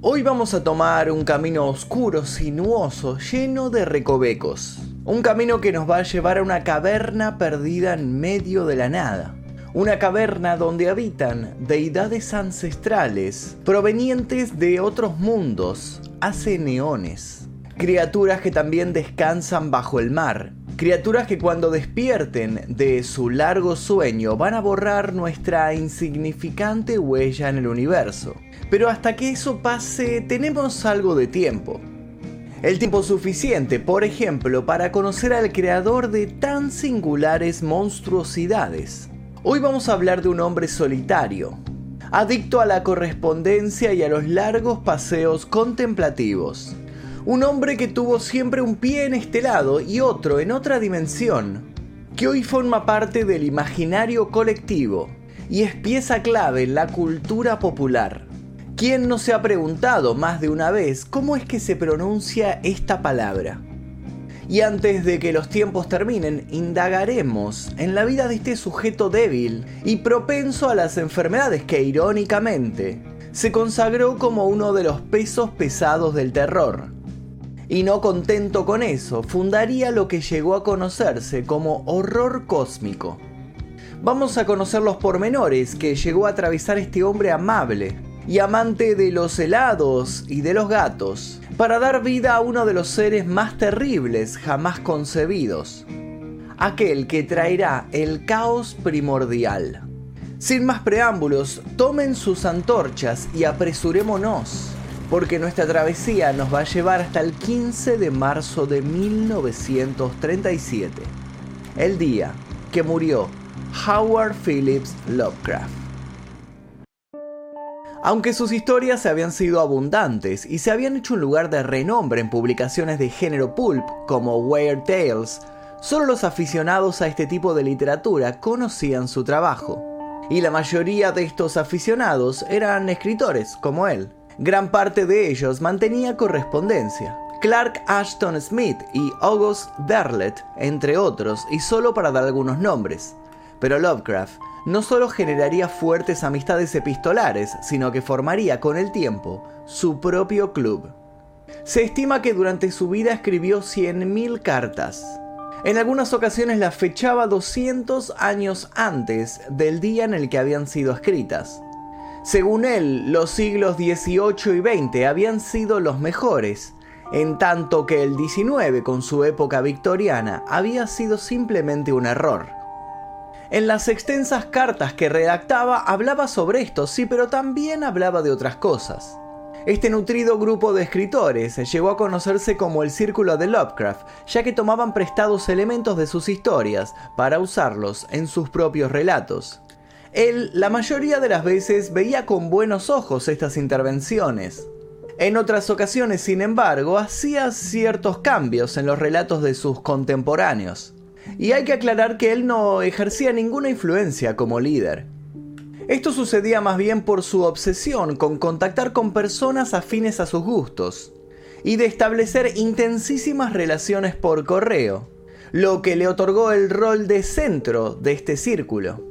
Hoy vamos a tomar un camino oscuro, sinuoso, lleno de recovecos. Un camino que nos va a llevar a una caverna perdida en medio de la nada. Una caverna donde habitan deidades ancestrales provenientes de otros mundos hace neones. Criaturas que también descansan bajo el mar. Criaturas que cuando despierten de su largo sueño van a borrar nuestra insignificante huella en el universo. Pero hasta que eso pase tenemos algo de tiempo. El tiempo suficiente, por ejemplo, para conocer al creador de tan singulares monstruosidades. Hoy vamos a hablar de un hombre solitario, adicto a la correspondencia y a los largos paseos contemplativos. Un hombre que tuvo siempre un pie en este lado y otro en otra dimensión, que hoy forma parte del imaginario colectivo y es pieza clave en la cultura popular. ¿Quién no se ha preguntado más de una vez cómo es que se pronuncia esta palabra? Y antes de que los tiempos terminen, indagaremos en la vida de este sujeto débil y propenso a las enfermedades que irónicamente se consagró como uno de los pesos pesados del terror. Y no contento con eso, fundaría lo que llegó a conocerse como horror cósmico. Vamos a conocer los pormenores que llegó a atravesar este hombre amable, y amante de los helados y de los gatos, para dar vida a uno de los seres más terribles jamás concebidos, aquel que traerá el caos primordial. Sin más preámbulos, tomen sus antorchas y apresurémonos, porque nuestra travesía nos va a llevar hasta el 15 de marzo de 1937, el día que murió Howard Phillips Lovecraft. Aunque sus historias habían sido abundantes y se habían hecho un lugar de renombre en publicaciones de género pulp como Weird Tales, solo los aficionados a este tipo de literatura conocían su trabajo. Y la mayoría de estos aficionados eran escritores, como él. Gran parte de ellos mantenía correspondencia. Clark Ashton Smith y August Derlet, entre otros, y solo para dar algunos nombres. Pero Lovecraft no solo generaría fuertes amistades epistolares, sino que formaría con el tiempo su propio club. Se estima que durante su vida escribió 100.000 cartas. En algunas ocasiones las fechaba 200 años antes del día en el que habían sido escritas. Según él, los siglos XVIII y XX habían sido los mejores, en tanto que el XIX, con su época victoriana, había sido simplemente un error. En las extensas cartas que redactaba hablaba sobre esto, sí, pero también hablaba de otras cosas. Este nutrido grupo de escritores llegó a conocerse como el Círculo de Lovecraft, ya que tomaban prestados elementos de sus historias para usarlos en sus propios relatos. Él, la mayoría de las veces, veía con buenos ojos estas intervenciones. En otras ocasiones, sin embargo, hacía ciertos cambios en los relatos de sus contemporáneos. Y hay que aclarar que él no ejercía ninguna influencia como líder. Esto sucedía más bien por su obsesión con contactar con personas afines a sus gustos y de establecer intensísimas relaciones por correo, lo que le otorgó el rol de centro de este círculo.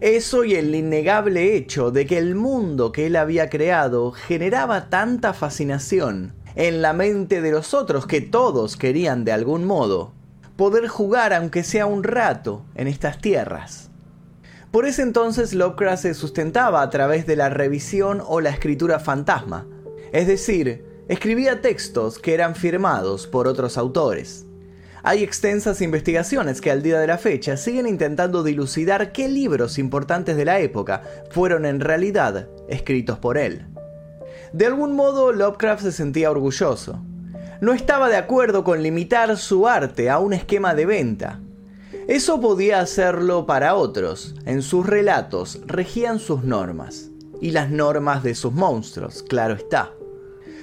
Eso y el innegable hecho de que el mundo que él había creado generaba tanta fascinación en la mente de los otros que todos querían de algún modo poder jugar aunque sea un rato en estas tierras. Por ese entonces Lovecraft se sustentaba a través de la revisión o la escritura fantasma, es decir, escribía textos que eran firmados por otros autores. Hay extensas investigaciones que al día de la fecha siguen intentando dilucidar qué libros importantes de la época fueron en realidad escritos por él. De algún modo Lovecraft se sentía orgulloso no estaba de acuerdo con limitar su arte a un esquema de venta. Eso podía hacerlo para otros. En sus relatos regían sus normas. Y las normas de sus monstruos, claro está.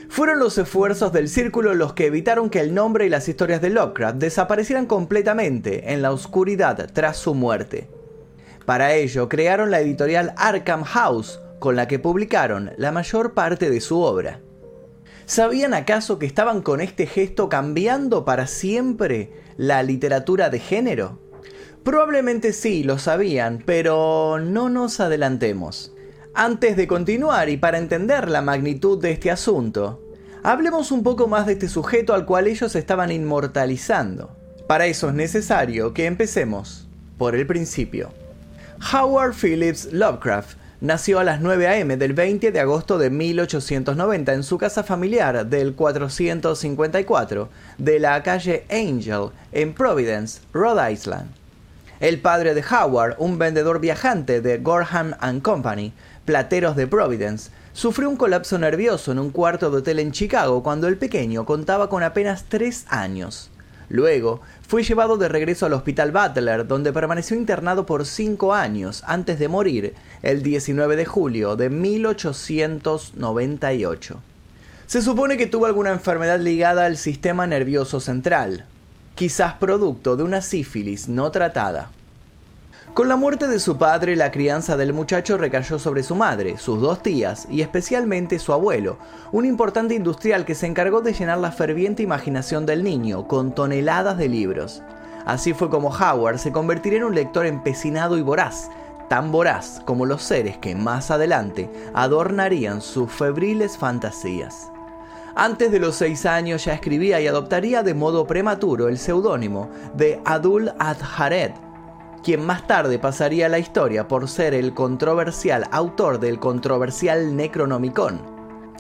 Fueron los esfuerzos del círculo los que evitaron que el nombre y las historias de Lovecraft desaparecieran completamente en la oscuridad tras su muerte. Para ello crearon la editorial Arkham House, con la que publicaron la mayor parte de su obra. ¿Sabían acaso que estaban con este gesto cambiando para siempre la literatura de género? Probablemente sí, lo sabían, pero no nos adelantemos. Antes de continuar y para entender la magnitud de este asunto, hablemos un poco más de este sujeto al cual ellos estaban inmortalizando. Para eso es necesario que empecemos por el principio. Howard Phillips Lovecraft nació a las 9 a.m. del 20 de agosto de 1890 en su casa familiar del 454 de la calle Angel en Providence, Rhode Island. El padre de Howard, un vendedor viajante de Gorham ⁇ Company, plateros de Providence, sufrió un colapso nervioso en un cuarto de hotel en Chicago cuando el pequeño contaba con apenas 3 años. Luego, fue llevado de regreso al Hospital Butler, donde permaneció internado por cinco años antes de morir el 19 de julio de 1898. Se supone que tuvo alguna enfermedad ligada al sistema nervioso central, quizás producto de una sífilis no tratada. Con la muerte de su padre, la crianza del muchacho recayó sobre su madre, sus dos tías y especialmente su abuelo, un importante industrial que se encargó de llenar la ferviente imaginación del niño con toneladas de libros. Así fue como Howard se convertiría en un lector empecinado y voraz, tan voraz como los seres que más adelante adornarían sus febriles fantasías. Antes de los seis años ya escribía y adoptaría de modo prematuro el seudónimo de Adul Adhared, quien más tarde pasaría a la historia por ser el controversial autor del controversial Necronomicon,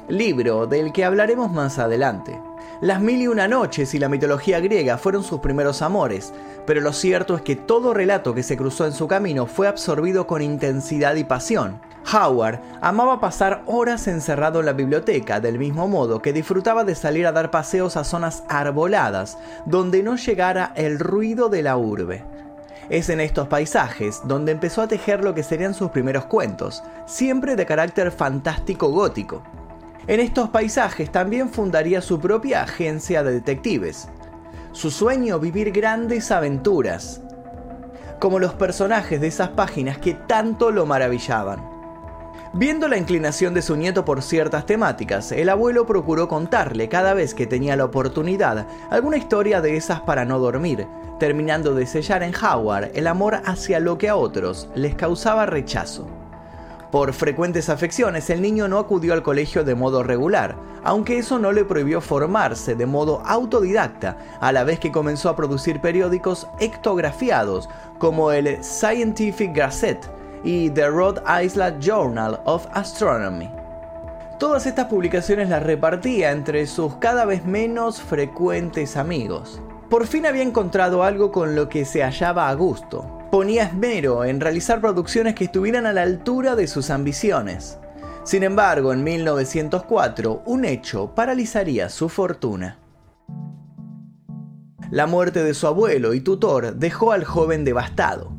libro del que hablaremos más adelante. Las mil y una noches y la mitología griega fueron sus primeros amores, pero lo cierto es que todo relato que se cruzó en su camino fue absorbido con intensidad y pasión. Howard amaba pasar horas encerrado en la biblioteca, del mismo modo que disfrutaba de salir a dar paseos a zonas arboladas, donde no llegara el ruido de la urbe. Es en estos paisajes donde empezó a tejer lo que serían sus primeros cuentos, siempre de carácter fantástico gótico. En estos paisajes también fundaría su propia agencia de detectives. Su sueño vivir grandes aventuras, como los personajes de esas páginas que tanto lo maravillaban. Viendo la inclinación de su nieto por ciertas temáticas, el abuelo procuró contarle cada vez que tenía la oportunidad alguna historia de esas para no dormir, terminando de sellar en Howard el amor hacia lo que a otros les causaba rechazo. Por frecuentes afecciones, el niño no acudió al colegio de modo regular, aunque eso no le prohibió formarse de modo autodidacta, a la vez que comenzó a producir periódicos ectografiados como el Scientific Gazette y The Rhode Island Journal of Astronomy. Todas estas publicaciones las repartía entre sus cada vez menos frecuentes amigos. Por fin había encontrado algo con lo que se hallaba a gusto. Ponía esmero en realizar producciones que estuvieran a la altura de sus ambiciones. Sin embargo, en 1904, un hecho paralizaría su fortuna. La muerte de su abuelo y tutor dejó al joven devastado.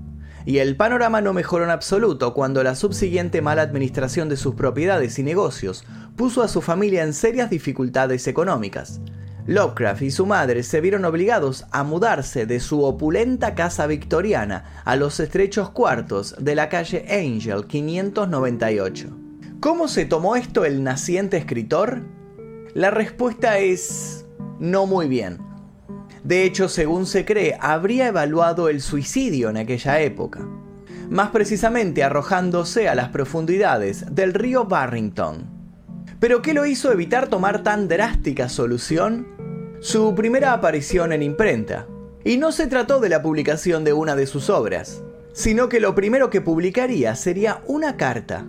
Y el panorama no mejoró en absoluto cuando la subsiguiente mala administración de sus propiedades y negocios puso a su familia en serias dificultades económicas. Lovecraft y su madre se vieron obligados a mudarse de su opulenta casa victoriana a los estrechos cuartos de la calle Angel 598. ¿Cómo se tomó esto el naciente escritor? La respuesta es no muy bien. De hecho, según se cree, habría evaluado el suicidio en aquella época, más precisamente arrojándose a las profundidades del río Barrington. ¿Pero qué lo hizo evitar tomar tan drástica solución? Su primera aparición en imprenta. Y no se trató de la publicación de una de sus obras, sino que lo primero que publicaría sería una carta.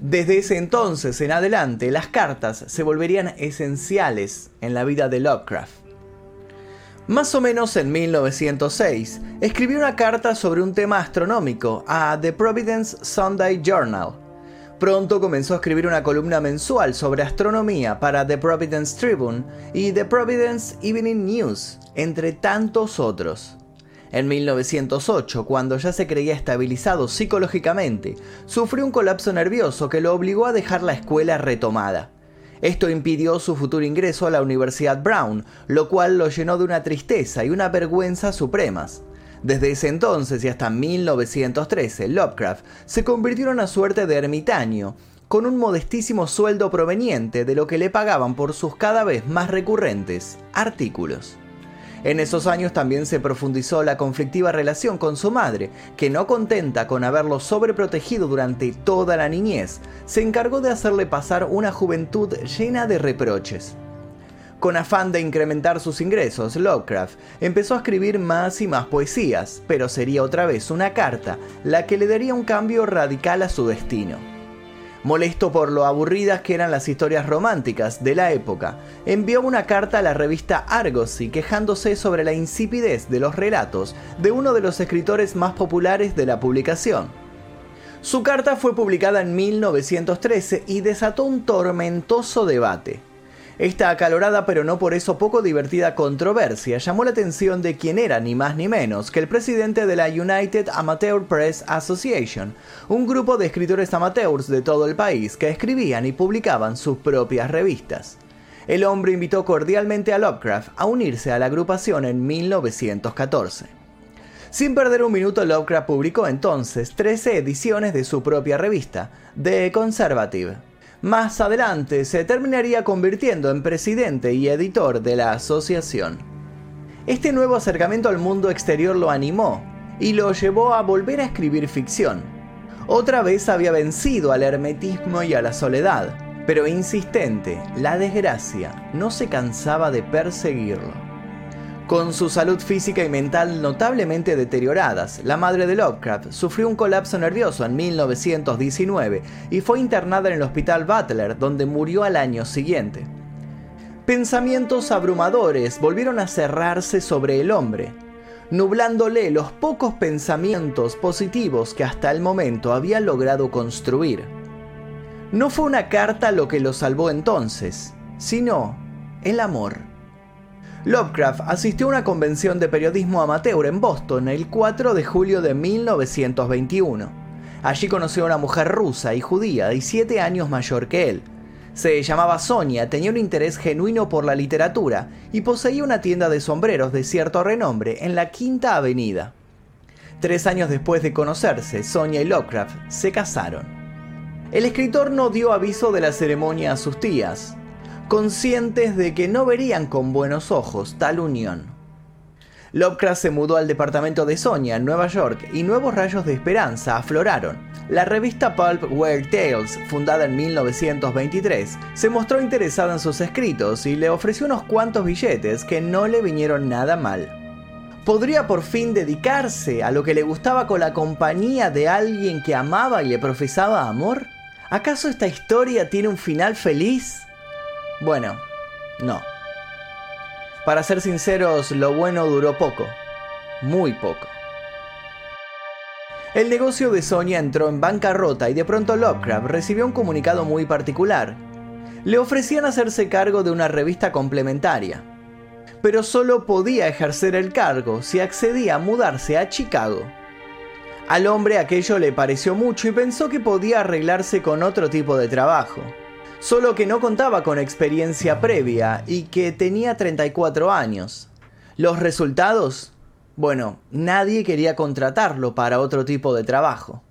Desde ese entonces en adelante, las cartas se volverían esenciales en la vida de Lovecraft. Más o menos en 1906, escribió una carta sobre un tema astronómico a The Providence Sunday Journal, Pronto comenzó a escribir una columna mensual sobre astronomía para The Providence Tribune y The Providence Evening News, entre tantos otros. En 1908, cuando ya se creía estabilizado psicológicamente, sufrió un colapso nervioso que lo obligó a dejar la escuela retomada. Esto impidió su futuro ingreso a la Universidad Brown, lo cual lo llenó de una tristeza y una vergüenza supremas. Desde ese entonces y hasta 1913, Lovecraft se convirtió en una suerte de ermitaño, con un modestísimo sueldo proveniente de lo que le pagaban por sus cada vez más recurrentes artículos. En esos años también se profundizó la conflictiva relación con su madre, que no contenta con haberlo sobreprotegido durante toda la niñez, se encargó de hacerle pasar una juventud llena de reproches. Con afán de incrementar sus ingresos, Lovecraft empezó a escribir más y más poesías, pero sería otra vez una carta la que le daría un cambio radical a su destino. Molesto por lo aburridas que eran las historias románticas de la época, envió una carta a la revista Argosy quejándose sobre la insipidez de los relatos de uno de los escritores más populares de la publicación. Su carta fue publicada en 1913 y desató un tormentoso debate. Esta acalorada pero no por eso poco divertida controversia llamó la atención de quien era ni más ni menos que el presidente de la United Amateur Press Association, un grupo de escritores amateurs de todo el país que escribían y publicaban sus propias revistas. El hombre invitó cordialmente a Lovecraft a unirse a la agrupación en 1914. Sin perder un minuto, Lovecraft publicó entonces 13 ediciones de su propia revista, The Conservative. Más adelante se terminaría convirtiendo en presidente y editor de la asociación. Este nuevo acercamiento al mundo exterior lo animó y lo llevó a volver a escribir ficción. Otra vez había vencido al hermetismo y a la soledad, pero insistente, la desgracia no se cansaba de perseguirlo. Con su salud física y mental notablemente deterioradas, la madre de Lovecraft sufrió un colapso nervioso en 1919 y fue internada en el hospital Butler, donde murió al año siguiente. Pensamientos abrumadores volvieron a cerrarse sobre el hombre, nublándole los pocos pensamientos positivos que hasta el momento había logrado construir. No fue una carta lo que lo salvó entonces, sino el amor. Lovecraft asistió a una convención de periodismo amateur en Boston el 4 de julio de 1921. Allí conoció a una mujer rusa y judía de 7 años mayor que él. Se llamaba Sonia, tenía un interés genuino por la literatura y poseía una tienda de sombreros de cierto renombre en la Quinta Avenida. Tres años después de conocerse, Sonia y Lovecraft se casaron. El escritor no dio aviso de la ceremonia a sus tías, conscientes de que no verían con buenos ojos tal unión. Lovecraft se mudó al departamento de Sonia en Nueva York y nuevos rayos de esperanza afloraron. La revista Pulp Weird Tales, fundada en 1923, se mostró interesada en sus escritos y le ofreció unos cuantos billetes que no le vinieron nada mal. ¿Podría por fin dedicarse a lo que le gustaba con la compañía de alguien que amaba y le profesaba amor? ¿Acaso esta historia tiene un final feliz? Bueno, no. Para ser sinceros, lo bueno duró poco, muy poco. El negocio de Sonia entró en bancarrota y de pronto Lovecraft recibió un comunicado muy particular. Le ofrecían hacerse cargo de una revista complementaria, pero solo podía ejercer el cargo si accedía a mudarse a Chicago. Al hombre aquello le pareció mucho y pensó que podía arreglarse con otro tipo de trabajo solo que no contaba con experiencia previa y que tenía 34 años. ¿Los resultados? Bueno, nadie quería contratarlo para otro tipo de trabajo.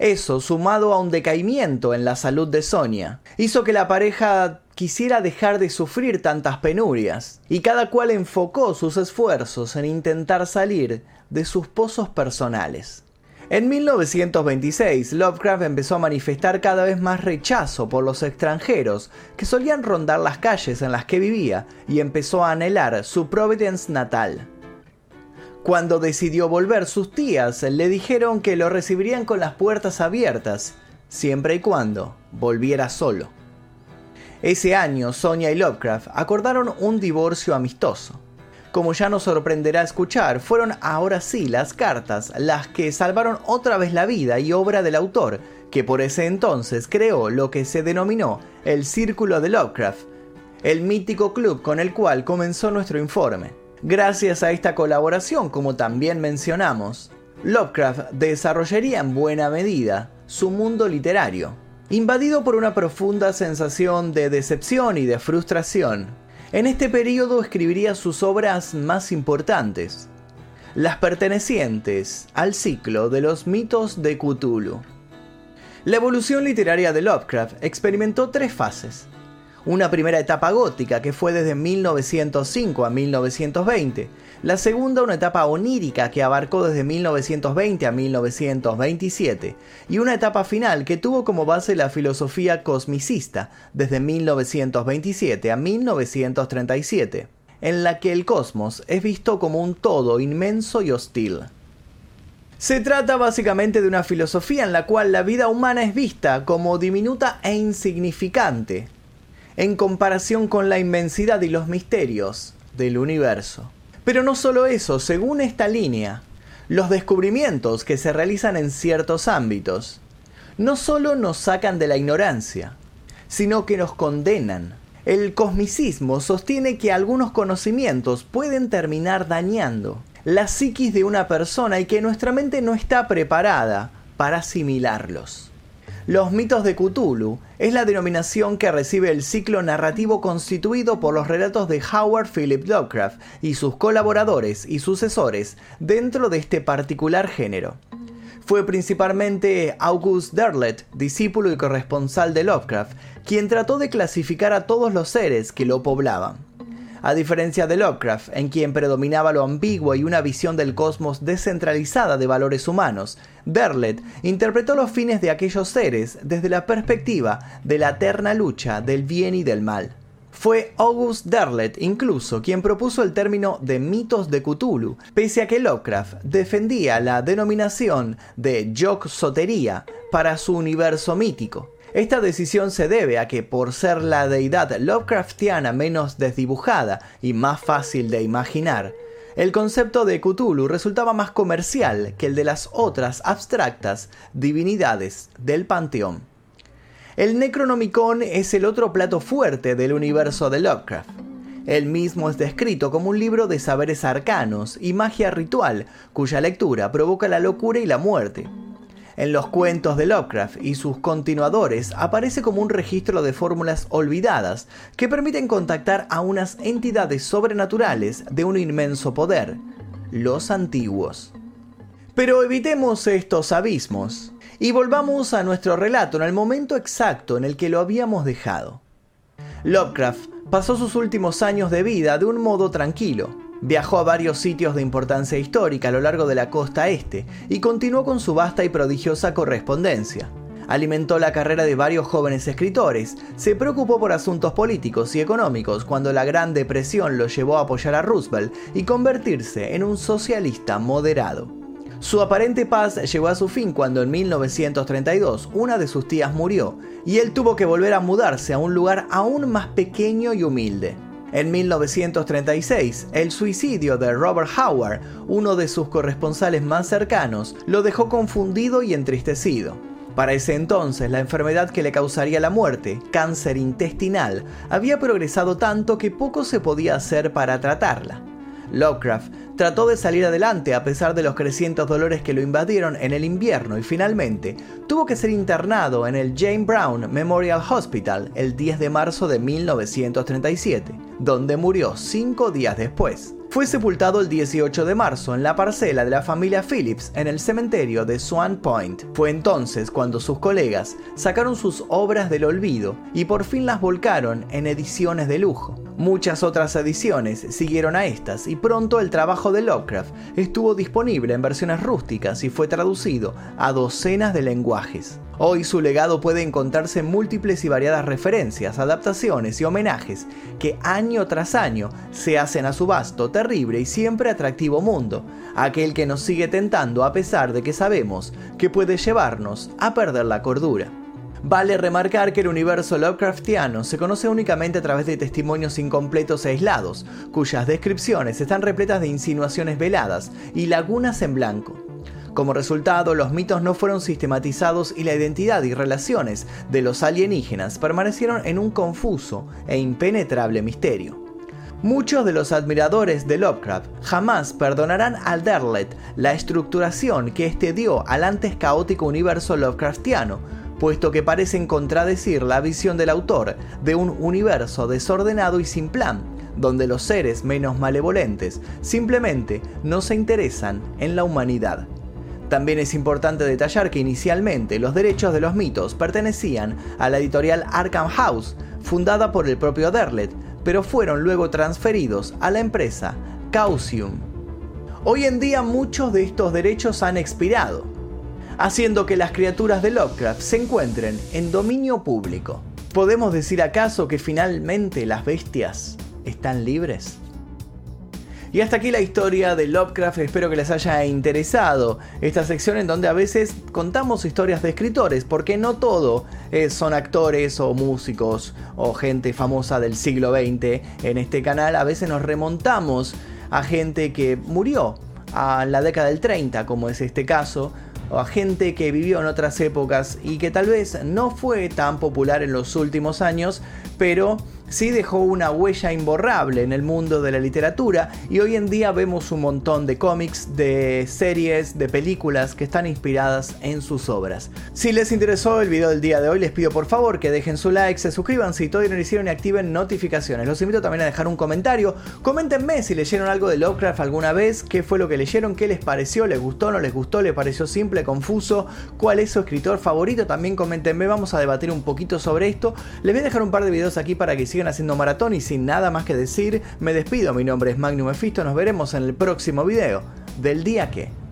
Eso, sumado a un decaimiento en la salud de Sonia, hizo que la pareja quisiera dejar de sufrir tantas penurias, y cada cual enfocó sus esfuerzos en intentar salir de sus pozos personales. En 1926, Lovecraft empezó a manifestar cada vez más rechazo por los extranjeros que solían rondar las calles en las que vivía y empezó a anhelar su Providence natal. Cuando decidió volver, sus tías le dijeron que lo recibirían con las puertas abiertas, siempre y cuando volviera solo. Ese año, Sonia y Lovecraft acordaron un divorcio amistoso. Como ya nos sorprenderá escuchar, fueron ahora sí las cartas las que salvaron otra vez la vida y obra del autor, que por ese entonces creó lo que se denominó el Círculo de Lovecraft, el mítico club con el cual comenzó nuestro informe. Gracias a esta colaboración, como también mencionamos, Lovecraft desarrollaría en buena medida su mundo literario, invadido por una profunda sensación de decepción y de frustración, en este periodo escribiría sus obras más importantes, las pertenecientes al ciclo de los mitos de Cthulhu. La evolución literaria de Lovecraft experimentó tres fases. Una primera etapa gótica que fue desde 1905 a 1920, la segunda una etapa onírica que abarcó desde 1920 a 1927, y una etapa final que tuvo como base la filosofía cosmicista desde 1927 a 1937, en la que el cosmos es visto como un todo inmenso y hostil. Se trata básicamente de una filosofía en la cual la vida humana es vista como diminuta e insignificante, en comparación con la inmensidad y los misterios del universo. Pero no solo eso, según esta línea, los descubrimientos que se realizan en ciertos ámbitos no solo nos sacan de la ignorancia, sino que nos condenan. El cosmicismo sostiene que algunos conocimientos pueden terminar dañando la psiquis de una persona y que nuestra mente no está preparada para asimilarlos. Los mitos de Cthulhu es la denominación que recibe el ciclo narrativo constituido por los relatos de Howard Philip Lovecraft y sus colaboradores y sucesores dentro de este particular género. Fue principalmente August Derlet, discípulo y corresponsal de Lovecraft, quien trató de clasificar a todos los seres que lo poblaban. A diferencia de Lovecraft, en quien predominaba lo ambiguo y una visión del cosmos descentralizada de valores humanos, Derlet interpretó los fines de aquellos seres desde la perspectiva de la eterna lucha del bien y del mal. Fue August Derlet incluso quien propuso el término de mitos de Cthulhu, pese a que Lovecraft defendía la denominación de Yog-Sotería para su universo mítico. Esta decisión se debe a que por ser la deidad Lovecraftiana menos desdibujada y más fácil de imaginar, el concepto de Cthulhu resultaba más comercial que el de las otras abstractas divinidades del panteón. El Necronomicon es el otro plato fuerte del universo de Lovecraft. El mismo es descrito como un libro de saberes arcanos y magia ritual, cuya lectura provoca la locura y la muerte. En los cuentos de Lovecraft y sus continuadores aparece como un registro de fórmulas olvidadas que permiten contactar a unas entidades sobrenaturales de un inmenso poder, los antiguos. Pero evitemos estos abismos y volvamos a nuestro relato en el momento exacto en el que lo habíamos dejado. Lovecraft pasó sus últimos años de vida de un modo tranquilo, Viajó a varios sitios de importancia histórica a lo largo de la costa este y continuó con su vasta y prodigiosa correspondencia. Alimentó la carrera de varios jóvenes escritores, se preocupó por asuntos políticos y económicos cuando la Gran Depresión lo llevó a apoyar a Roosevelt y convertirse en un socialista moderado. Su aparente paz llegó a su fin cuando en 1932 una de sus tías murió y él tuvo que volver a mudarse a un lugar aún más pequeño y humilde. En 1936, el suicidio de Robert Howard, uno de sus corresponsales más cercanos, lo dejó confundido y entristecido. Para ese entonces, la enfermedad que le causaría la muerte, cáncer intestinal, había progresado tanto que poco se podía hacer para tratarla. Lovecraft trató de salir adelante a pesar de los crecientes dolores que lo invadieron en el invierno y finalmente tuvo que ser internado en el Jane Brown Memorial Hospital el 10 de marzo de 1937, donde murió cinco días después. Fue sepultado el 18 de marzo en la parcela de la familia Phillips en el cementerio de Swan Point. Fue entonces cuando sus colegas sacaron sus obras del olvido y por fin las volcaron en ediciones de lujo. Muchas otras ediciones siguieron a estas y pronto el trabajo de Lovecraft estuvo disponible en versiones rústicas y fue traducido a docenas de lenguajes. Hoy su legado puede encontrarse en múltiples y variadas referencias, adaptaciones y homenajes que año tras año se hacen a su vasto, terrible y siempre atractivo mundo, aquel que nos sigue tentando a pesar de que sabemos que puede llevarnos a perder la cordura. Vale remarcar que el universo Lovecraftiano se conoce únicamente a través de testimonios incompletos e aislados, cuyas descripciones están repletas de insinuaciones veladas y lagunas en blanco. Como resultado, los mitos no fueron sistematizados y la identidad y relaciones de los alienígenas permanecieron en un confuso e impenetrable misterio. Muchos de los admiradores de Lovecraft jamás perdonarán al Derlet la estructuración que éste dio al antes caótico universo Lovecraftiano, puesto que parecen contradecir la visión del autor de un universo desordenado y sin plan, donde los seres menos malevolentes simplemente no se interesan en la humanidad. También es importante detallar que inicialmente los derechos de los mitos pertenecían a la editorial Arkham House, fundada por el propio Derlet, pero fueron luego transferidos a la empresa Causium. Hoy en día muchos de estos derechos han expirado, haciendo que las criaturas de Lovecraft se encuentren en dominio público. ¿Podemos decir acaso que finalmente las bestias están libres? Y hasta aquí la historia de Lovecraft, espero que les haya interesado esta sección en donde a veces contamos historias de escritores, porque no todo eh, son actores o músicos o gente famosa del siglo XX en este canal, a veces nos remontamos a gente que murió a la década del 30, como es este caso, o a gente que vivió en otras épocas y que tal vez no fue tan popular en los últimos años, pero sí dejó una huella imborrable en el mundo de la literatura y hoy en día vemos un montón de cómics, de series, de películas que están inspiradas en sus obras. Si les interesó el video del día de hoy, les pido por favor que dejen su like, se suscriban si todavía no lo hicieron y activen notificaciones. Los invito también a dejar un comentario. Coméntenme si leyeron algo de Lovecraft alguna vez, qué fue lo que leyeron, qué les pareció, les gustó, no les gustó, les pareció simple, confuso, cuál es su escritor favorito. También coméntenme, vamos a debatir un poquito sobre esto. Les voy a dejar un par de videos aquí para que sigan haciendo maratón y sin nada más que decir, me despido. Mi nombre es Magnum Mephisto, nos veremos en el próximo video del día que...